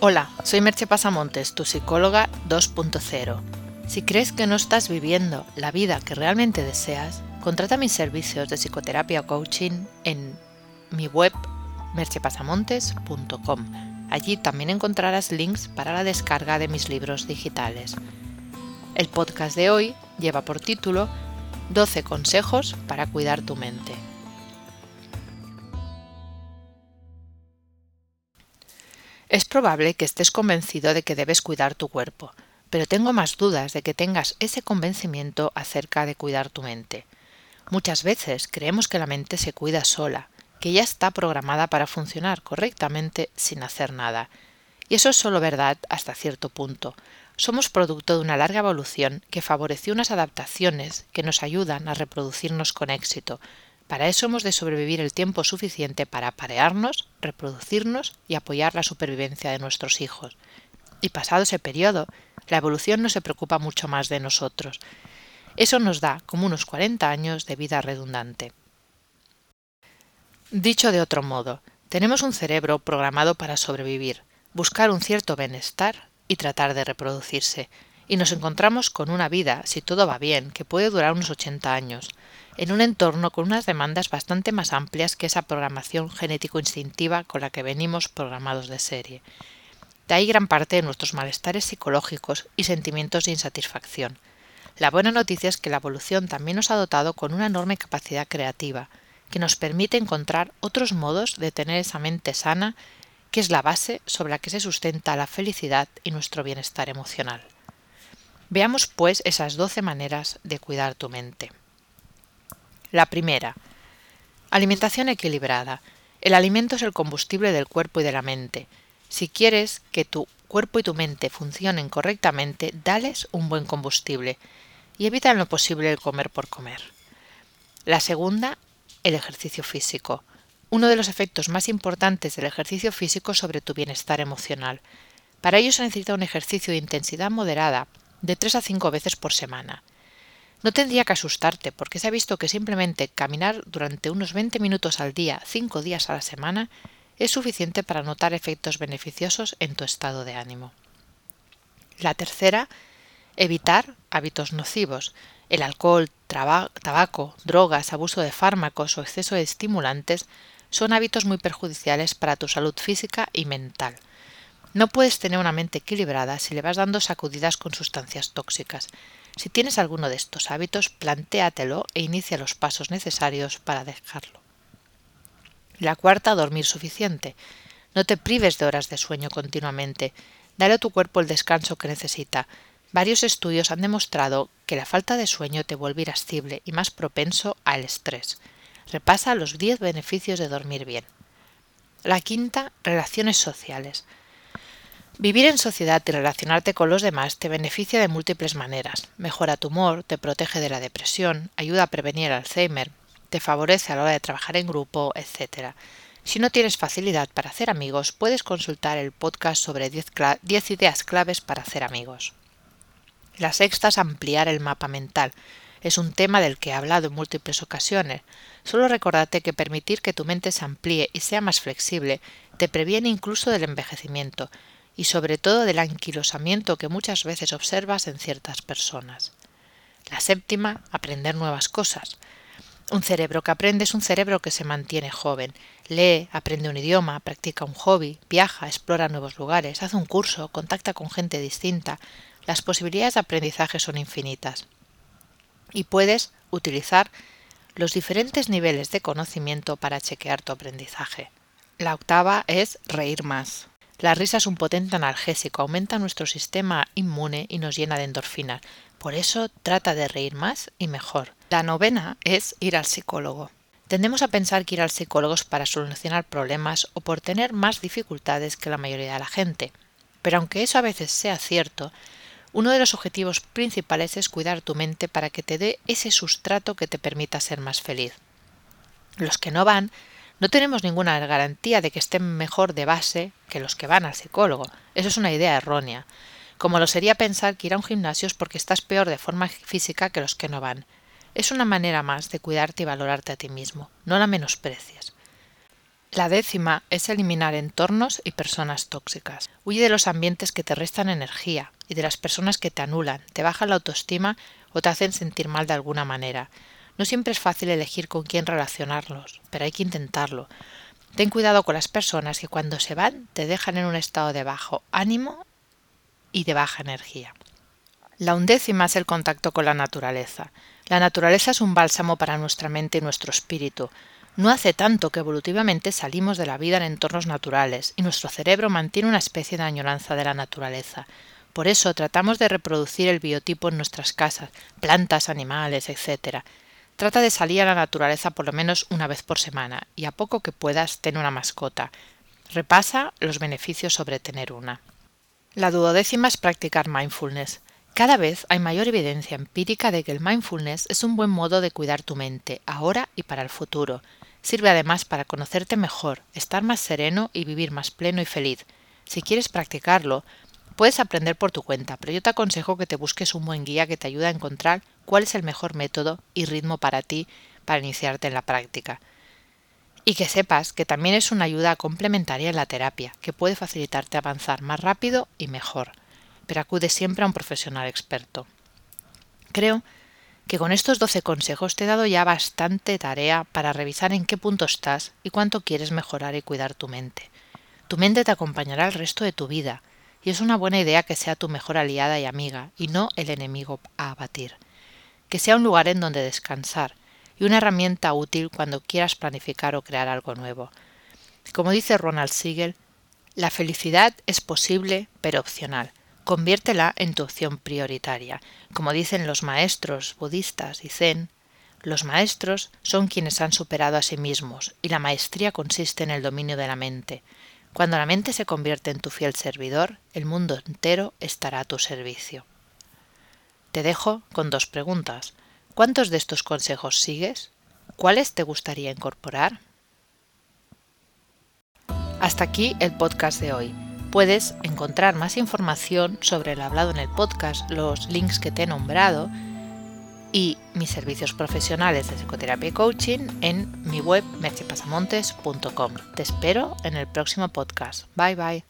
Hola, soy Merche Pasamontes, tu psicóloga 2.0. Si crees que no estás viviendo la vida que realmente deseas, contrata mis servicios de psicoterapia o coaching en mi web merchepasamontes.com. Allí también encontrarás links para la descarga de mis libros digitales. El podcast de hoy lleva por título 12 consejos para cuidar tu mente. Es probable que estés convencido de que debes cuidar tu cuerpo, pero tengo más dudas de que tengas ese convencimiento acerca de cuidar tu mente. Muchas veces creemos que la mente se cuida sola, que ya está programada para funcionar correctamente sin hacer nada. Y eso es solo verdad hasta cierto punto. Somos producto de una larga evolución que favoreció unas adaptaciones que nos ayudan a reproducirnos con éxito, para eso hemos de sobrevivir el tiempo suficiente para aparearnos, reproducirnos y apoyar la supervivencia de nuestros hijos. Y pasado ese periodo, la evolución no se preocupa mucho más de nosotros. Eso nos da como unos 40 años de vida redundante. Dicho de otro modo, tenemos un cerebro programado para sobrevivir, buscar un cierto bienestar y tratar de reproducirse, y nos encontramos con una vida, si todo va bien, que puede durar unos 80 años, en un entorno con unas demandas bastante más amplias que esa programación genético-instintiva con la que venimos programados de serie. De ahí gran parte de nuestros malestares psicológicos y sentimientos de insatisfacción. La buena noticia es que la evolución también nos ha dotado con una enorme capacidad creativa, que nos permite encontrar otros modos de tener esa mente sana, que es la base sobre la que se sustenta la felicidad y nuestro bienestar emocional. Veamos, pues, esas doce maneras de cuidar tu mente. La primera. Alimentación equilibrada. El alimento es el combustible del cuerpo y de la mente. Si quieres que tu cuerpo y tu mente funcionen correctamente, dales un buen combustible y evita en lo posible el comer por comer. La segunda, el ejercicio físico. Uno de los efectos más importantes del ejercicio físico sobre tu bienestar emocional. Para ello se necesita un ejercicio de intensidad moderada, de 3 a 5 veces por semana. No tendría que asustarte, porque se ha visto que simplemente caminar durante unos 20 minutos al día, 5 días a la semana, es suficiente para notar efectos beneficiosos en tu estado de ánimo. La tercera, evitar hábitos nocivos. El alcohol, tabaco, drogas, abuso de fármacos o exceso de estimulantes son hábitos muy perjudiciales para tu salud física y mental. No puedes tener una mente equilibrada si le vas dando sacudidas con sustancias tóxicas. Si tienes alguno de estos hábitos, plantéatelo e inicia los pasos necesarios para dejarlo. La cuarta, dormir suficiente. No te prives de horas de sueño continuamente. Dale a tu cuerpo el descanso que necesita. Varios estudios han demostrado que la falta de sueño te vuelve irascible y más propenso al estrés. Repasa los 10 beneficios de dormir bien. La quinta, relaciones sociales. Vivir en sociedad y relacionarte con los demás te beneficia de múltiples maneras. Mejora tu humor, te protege de la depresión, ayuda a prevenir Alzheimer, te favorece a la hora de trabajar en grupo, etc. Si no tienes facilidad para hacer amigos, puedes consultar el podcast sobre 10, ideas claves para hacer amigos. La sexta es ampliar el mapa mental. Es un tema del que he hablado en múltiples ocasiones. Solo recordate que permitir que tu mente se amplíe y sea más flexible te previene incluso del envejecimiento, y sobre todo del anquilosamiento que muchas veces observas en ciertas personas. La séptima, aprender nuevas cosas. Un cerebro que aprende es un cerebro que se mantiene joven. Lee, aprende un idioma, practica un hobby, viaja, explora nuevos lugares, hace un curso, contacta con gente distinta. Las posibilidades de aprendizaje son infinitas. Y puedes utilizar los diferentes niveles de conocimiento para chequear tu aprendizaje. La octava es reír más. La risa es un potente analgésico, aumenta nuestro sistema inmune y nos llena de endorfinas. Por eso trata de reír más y mejor. La novena es ir al psicólogo. Tendemos a pensar que ir al psicólogo es para solucionar problemas o por tener más dificultades que la mayoría de la gente. Pero aunque eso a veces sea cierto, uno de los objetivos principales es cuidar tu mente para que te dé ese sustrato que te permita ser más feliz. Los que no van no tenemos ninguna garantía de que estén mejor de base que los que van al psicólogo. Eso es una idea errónea. Como lo sería pensar que ir a un gimnasio es porque estás peor de forma física que los que no van. Es una manera más de cuidarte y valorarte a ti mismo. No la menosprecies. La décima es eliminar entornos y personas tóxicas. Huye de los ambientes que te restan energía y de las personas que te anulan, te bajan la autoestima o te hacen sentir mal de alguna manera. No siempre es fácil elegir con quién relacionarlos, pero hay que intentarlo. Ten cuidado con las personas que cuando se van te dejan en un estado de bajo ánimo y de baja energía. La undécima es el contacto con la naturaleza. La naturaleza es un bálsamo para nuestra mente y nuestro espíritu. No hace tanto que evolutivamente salimos de la vida en entornos naturales y nuestro cerebro mantiene una especie de añoranza de la naturaleza. Por eso tratamos de reproducir el biotipo en nuestras casas, plantas, animales, etc. Trata de salir a la naturaleza por lo menos una vez por semana y a poco que puedas ten una mascota. Repasa los beneficios sobre tener una. La duodécima es practicar mindfulness. Cada vez hay mayor evidencia empírica de que el mindfulness es un buen modo de cuidar tu mente, ahora y para el futuro. Sirve además para conocerte mejor, estar más sereno y vivir más pleno y feliz. Si quieres practicarlo, puedes aprender por tu cuenta, pero yo te aconsejo que te busques un buen guía que te ayude a encontrar cuál es el mejor método y ritmo para ti para iniciarte en la práctica. Y que sepas que también es una ayuda complementaria en la terapia, que puede facilitarte avanzar más rápido y mejor. Pero acude siempre a un profesional experto. Creo que con estos 12 consejos te he dado ya bastante tarea para revisar en qué punto estás y cuánto quieres mejorar y cuidar tu mente. Tu mente te acompañará el resto de tu vida y es una buena idea que sea tu mejor aliada y amiga y no el enemigo a abatir. Que sea un lugar en donde descansar y una herramienta útil cuando quieras planificar o crear algo nuevo. Como dice Ronald Siegel, la felicidad es posible pero opcional. Conviértela en tu opción prioritaria. Como dicen los maestros budistas y zen, los maestros son quienes han superado a sí mismos y la maestría consiste en el dominio de la mente. Cuando la mente se convierte en tu fiel servidor, el mundo entero estará a tu servicio. Te dejo con dos preguntas. ¿Cuántos de estos consejos sigues? ¿Cuáles te gustaría incorporar? Hasta aquí el podcast de hoy. Puedes encontrar más información sobre el hablado en el podcast, los links que te he nombrado y mis servicios profesionales de psicoterapia y coaching en mi web mercepasamontes.com. Te espero en el próximo podcast. Bye bye.